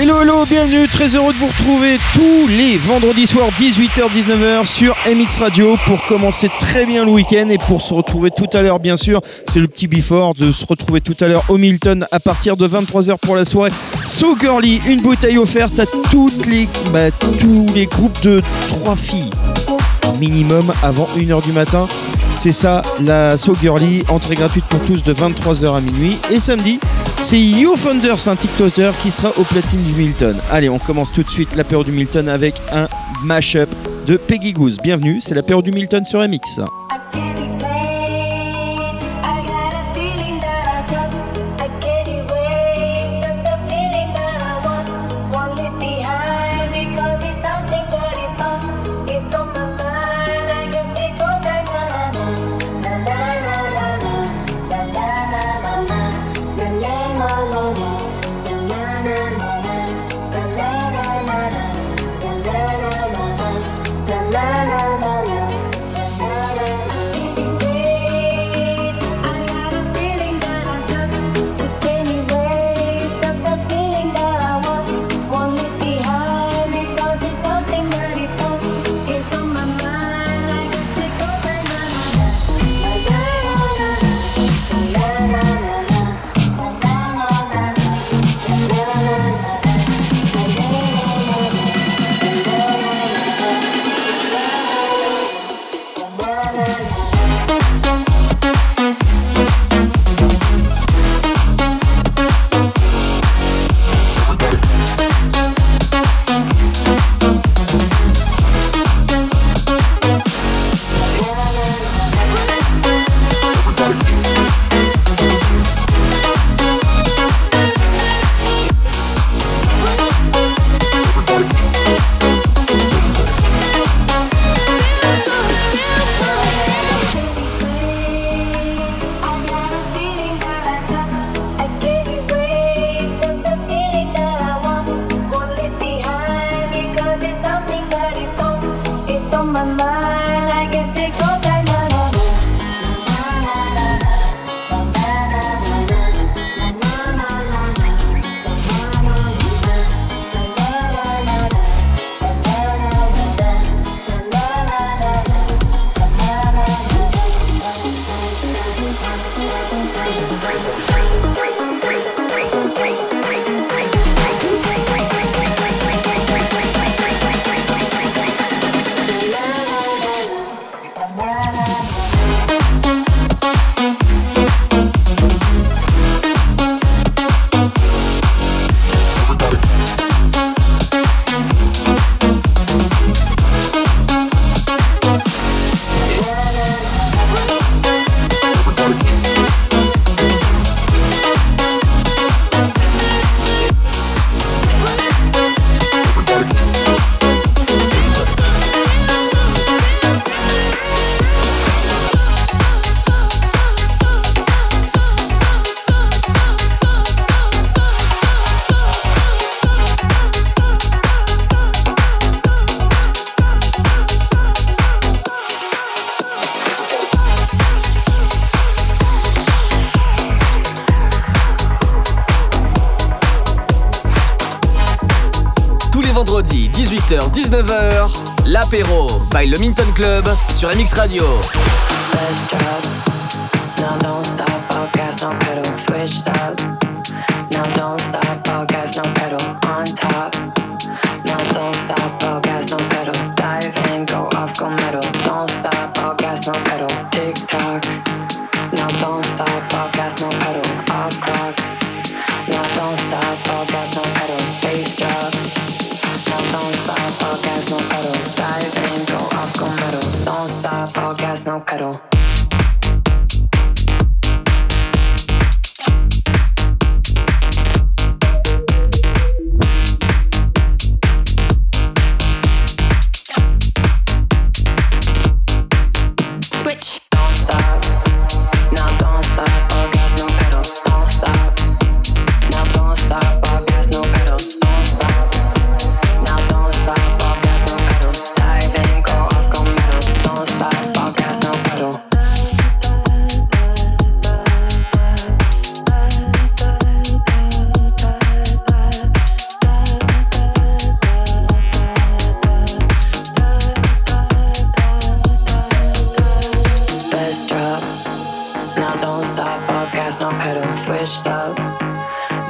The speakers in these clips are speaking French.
Hello hello, bienvenue, très heureux de vous retrouver tous les vendredis soirs 18h-19h sur MX Radio pour commencer très bien le week-end et pour se retrouver tout à l'heure bien sûr, c'est le petit before de se retrouver tout à l'heure au Milton à partir de 23h pour la soirée. So Girly, une bouteille offerte à toutes les, bah, tous les groupes de trois filles minimum avant 1h du matin. C'est ça, la So Girly, entrée gratuite pour tous de 23h à minuit. Et samedi, c'est You un TikToker qui sera au platine du Milton. Allez, on commence tout de suite l'apéro du Milton avec un mashup de Peggy Goose. Bienvenue, c'est l'apéro du Milton sur MX. 19h, l'apéro by le Minton Club sur MX Radio.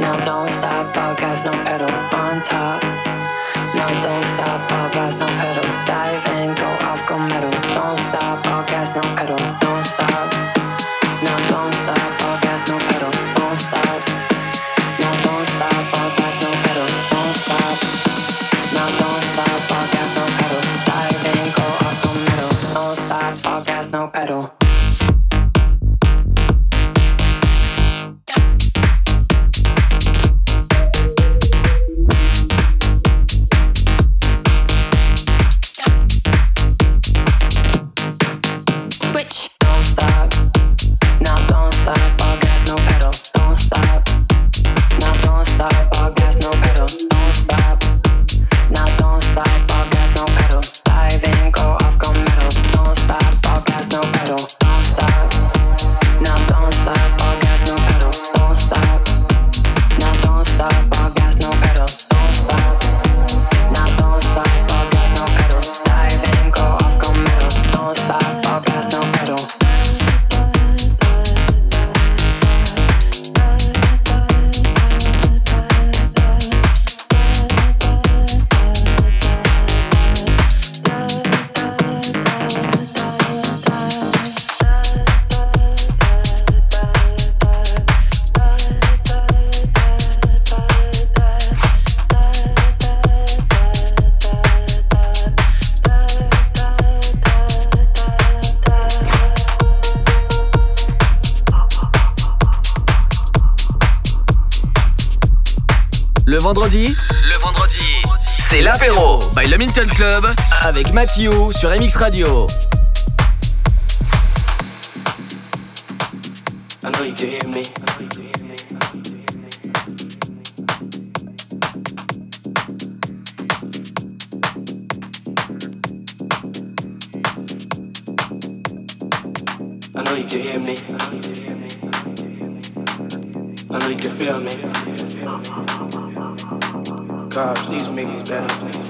Now don't stop, all gas, no pedal on top. Now don't stop, all gas, no pedal. Sur MX Radio. I know you can hear me. I know you can hear me. I know you can feel me. God, please make these better.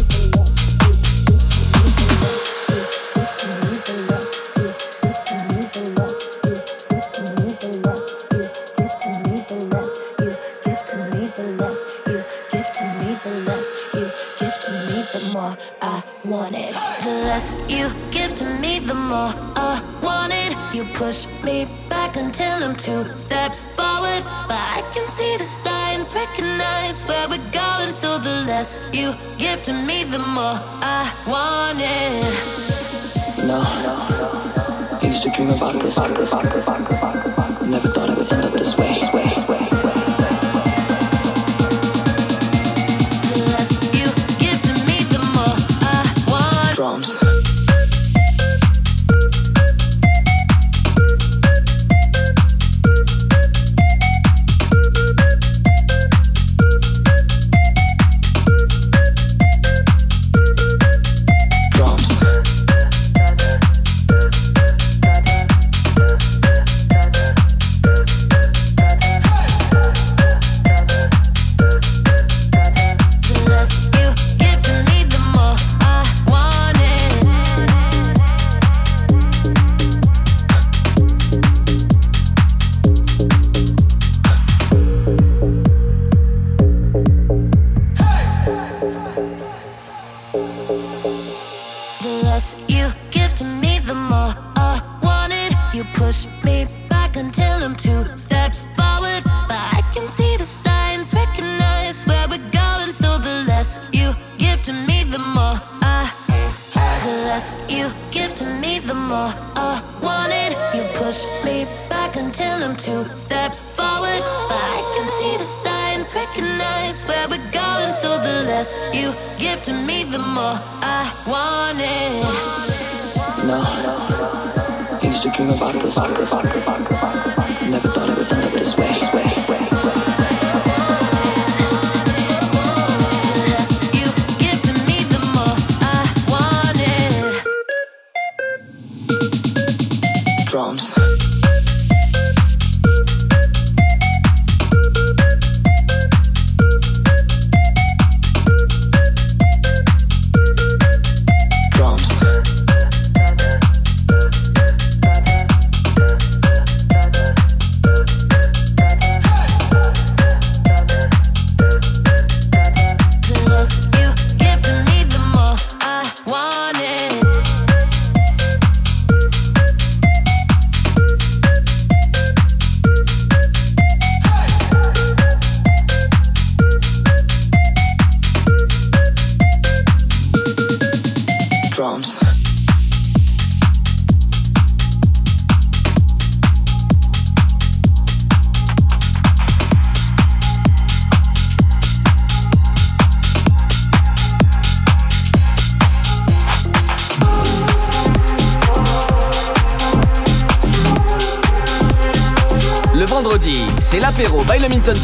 more I. No, no. I used to dream about this. About this, about this, about this.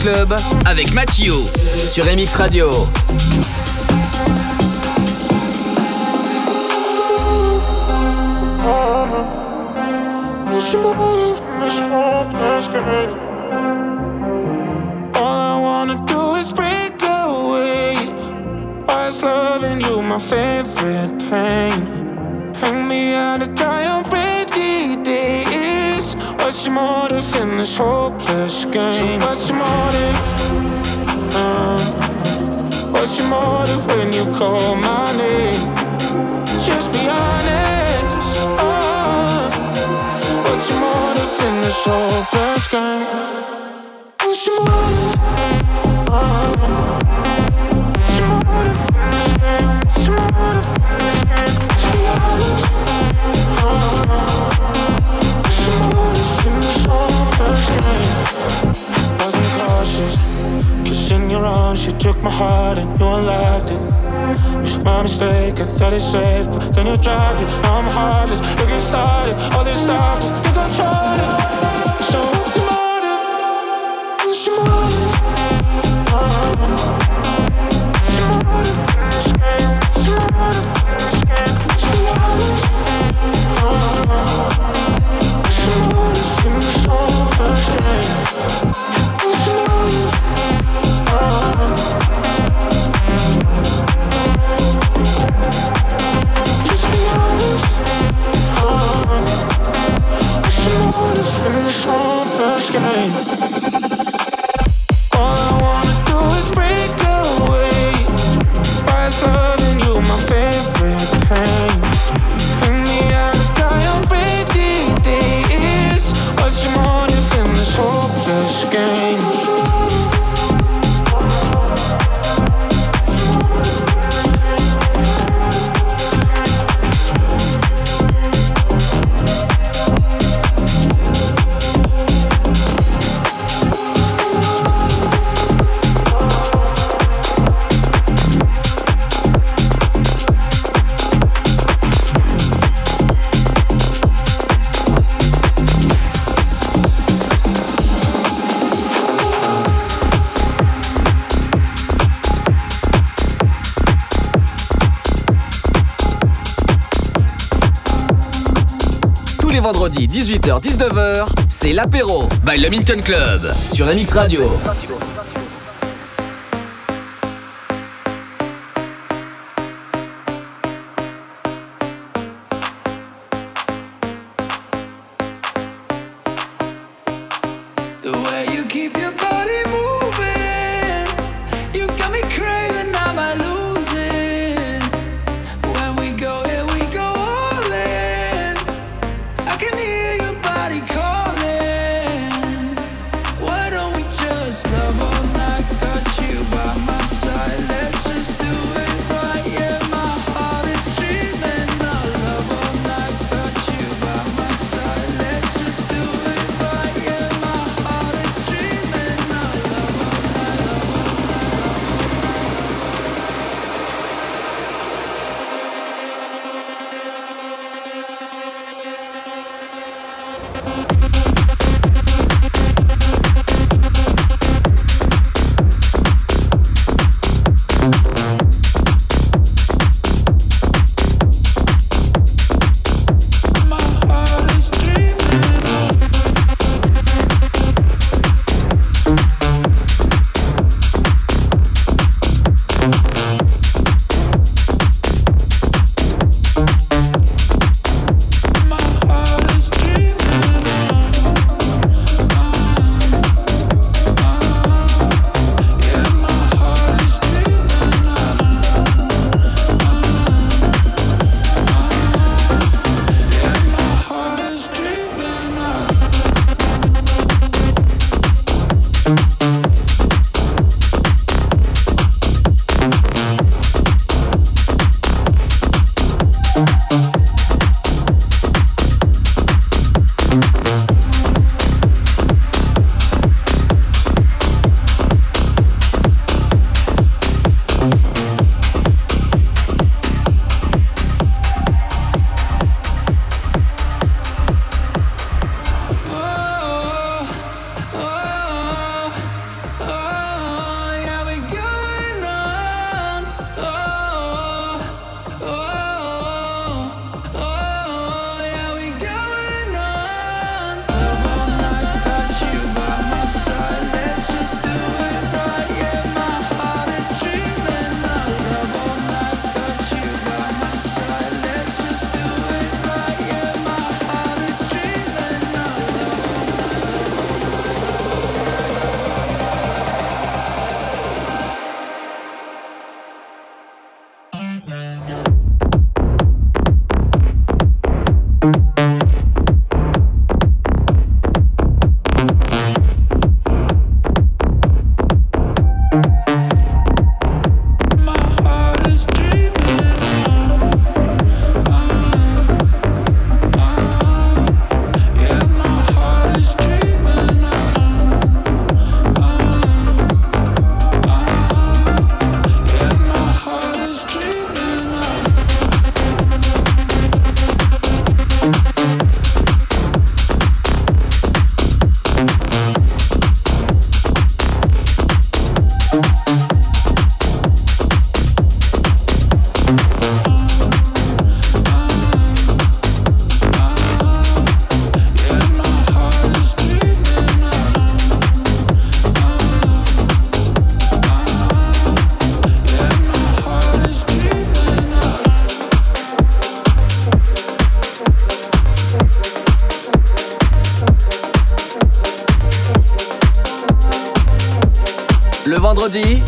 Club avec Mathieu sur MX Radio. All I wanna do is break away. Why's loving you my favorite pain? Hang me out to in this hopeless game? So What's your motive? Uh, what's your motive when you call my name? Just be honest. Uh, what's your motive in this hopeless game? Your motive game? Wasn't cautious your arms, you took my heart and you unlocked it. It was my mistake, I thought it's safe, but then you dropped it. I'm heartless, looking started, all this stuff, think I tried it. So what's your motive? What's your motive? What's your motive? What's ocean Tous les vendredis 18h-19h, c'est l'apéro by le Minton Club sur MX Radio.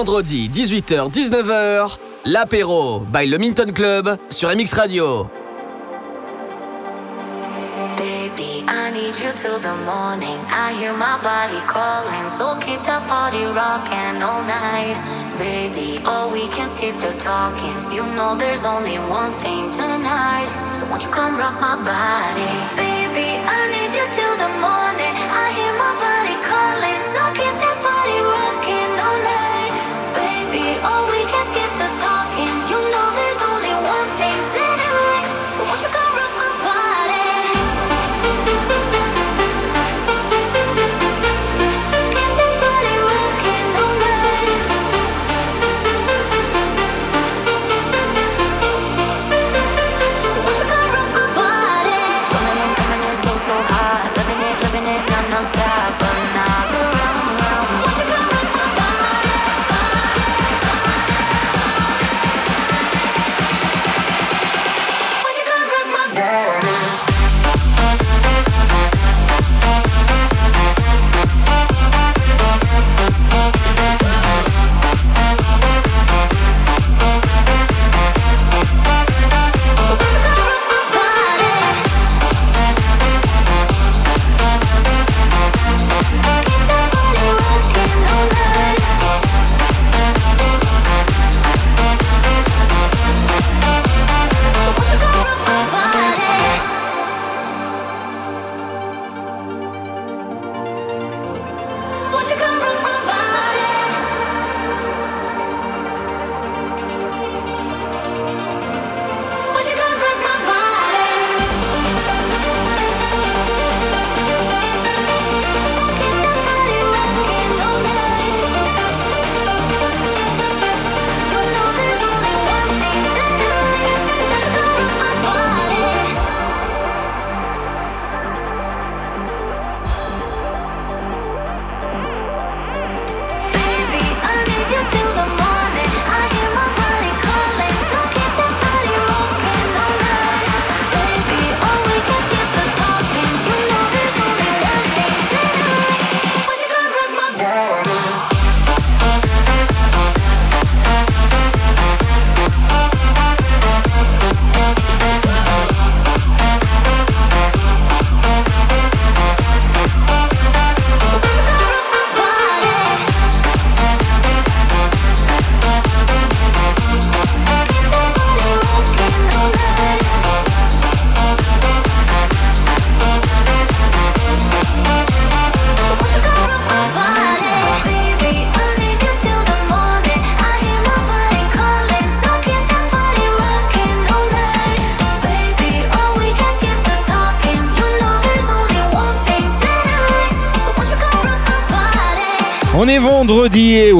Vendredi 18h-19h, l'apéro by le Minton Club sur MX Radio. Baby, I need you till the morning. I hear my body calling, so keep that body rocking all night. Baby, oh, we can skip the talking. You know there's only one thing tonight. So won't you come rock my body? Baby, I need you till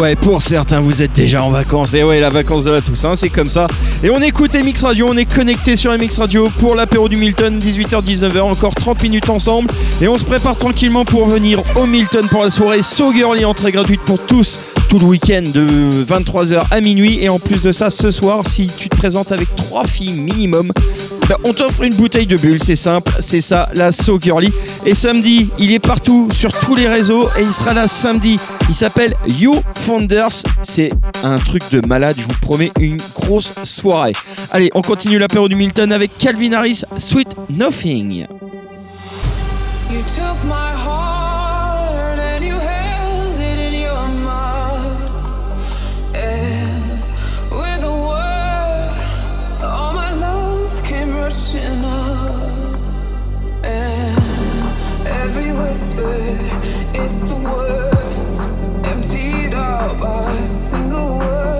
ouais, pour certains vous êtes déjà en vacances. Et ouais, la vacance de la Toussaint, c'est comme ça. Et on écoute MX Radio, on est connecté sur MX Radio pour l'apéro du Milton, 18h-19h, encore 30 minutes ensemble. Et on se prépare tranquillement pour venir au Milton pour la soirée So Girly, entrée gratuite pour tous tout le week-end de 23h à minuit. Et en plus de ça, ce soir, si tu te présentes avec trois filles minimum, bah, on t'offre une bouteille de bulle, c'est simple, c'est ça, la So Girly. Et samedi, il est partout sur tous les réseaux et il sera là samedi. Il s'appelle You Founders. C'est un truc de malade, je vous promets une grosse soirée. Allez, on continue l'apéro du Milton avec Calvin Harris, Sweet Nothing. It's the worst. Emptied out by a single word.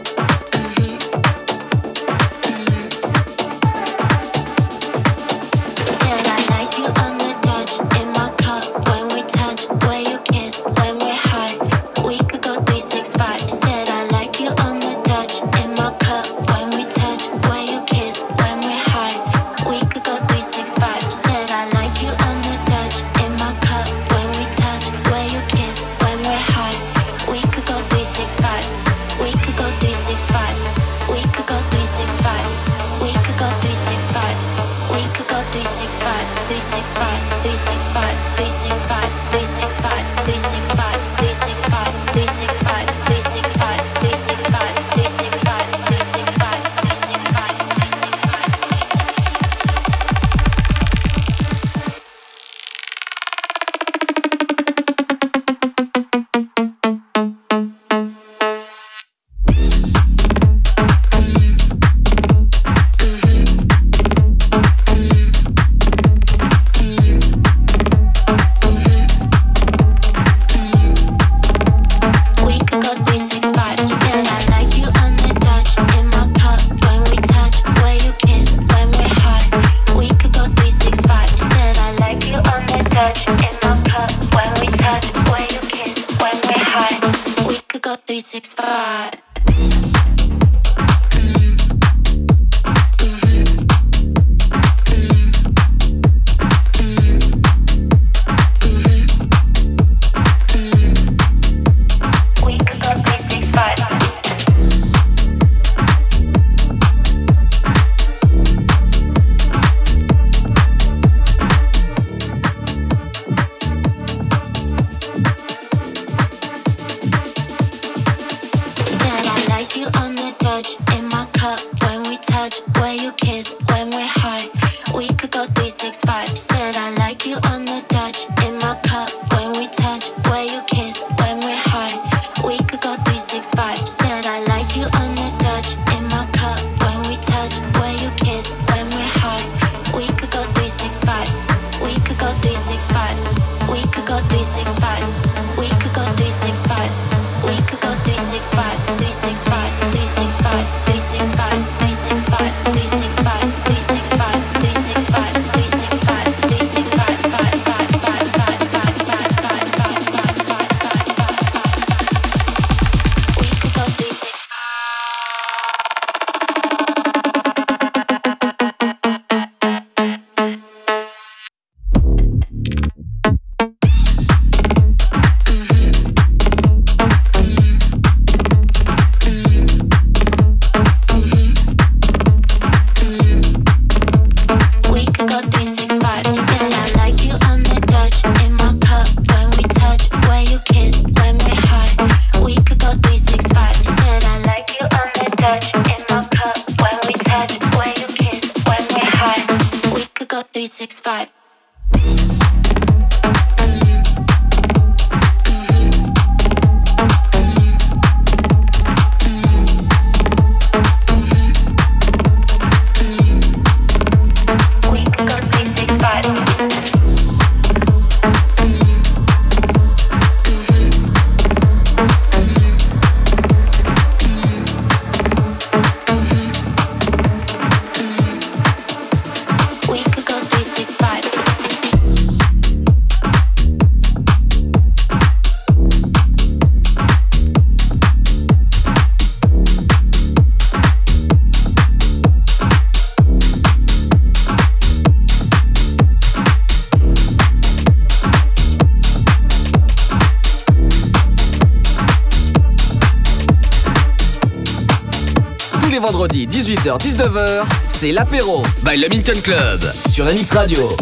18h-19h, c'est l'apéro by le Minton Club sur MX Radio.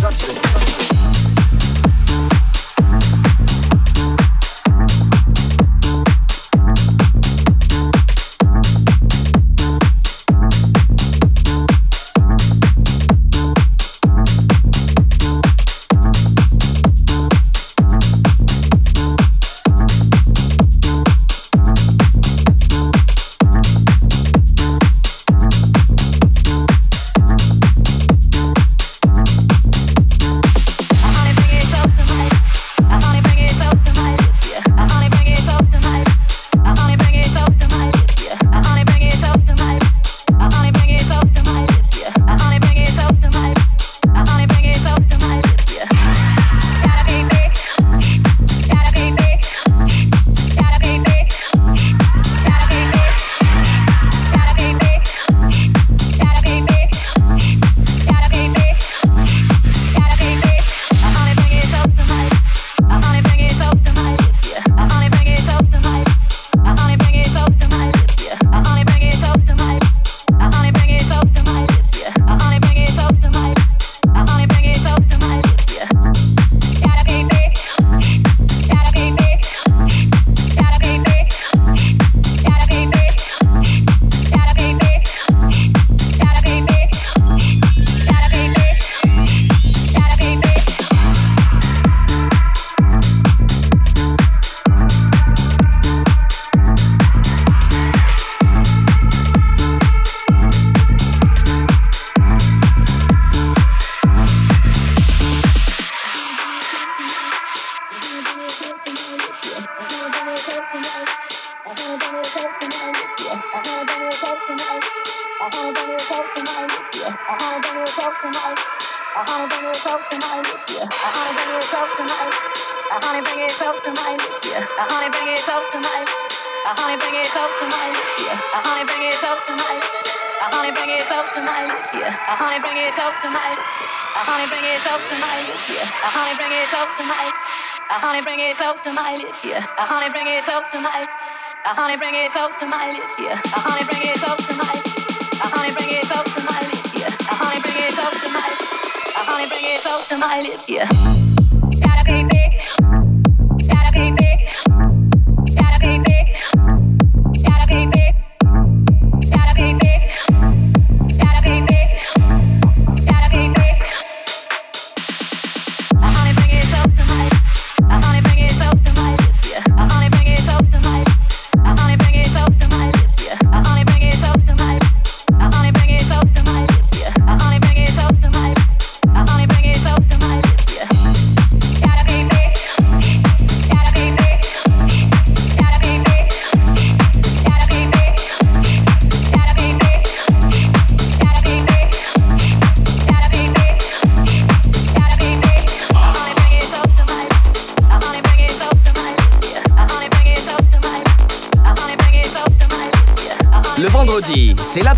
to my lips, yeah.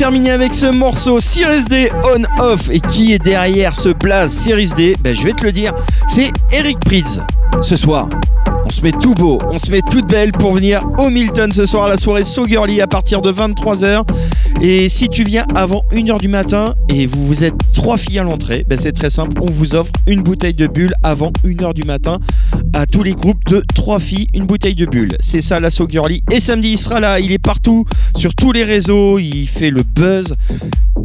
terminer avec ce morceau Series D on off et qui est derrière ce blaze Series D? Ben, Je vais te le dire, c'est Eric Prydz. Ce soir, on se met tout beau, on se met toute belle pour venir au Milton ce soir à la soirée So à partir de 23h. Et si tu viens avant 1h du matin et vous, vous êtes trois filles à l'entrée, ben c'est très simple, on vous offre une bouteille de bulle avant 1h du matin à tous les groupes de trois filles, une bouteille de bulle. C'est ça la So Girly. Et samedi, il sera là, il est partout, sur tous les réseaux, il fait le buzz.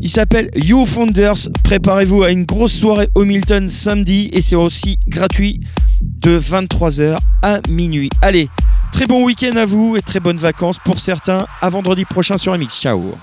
Il s'appelle You Founders. Préparez-vous à une grosse soirée au Milton samedi et c'est aussi gratuit de 23h à minuit. Allez, très bon week-end à vous et très bonnes vacances pour certains. À vendredi prochain sur MX. Ciao.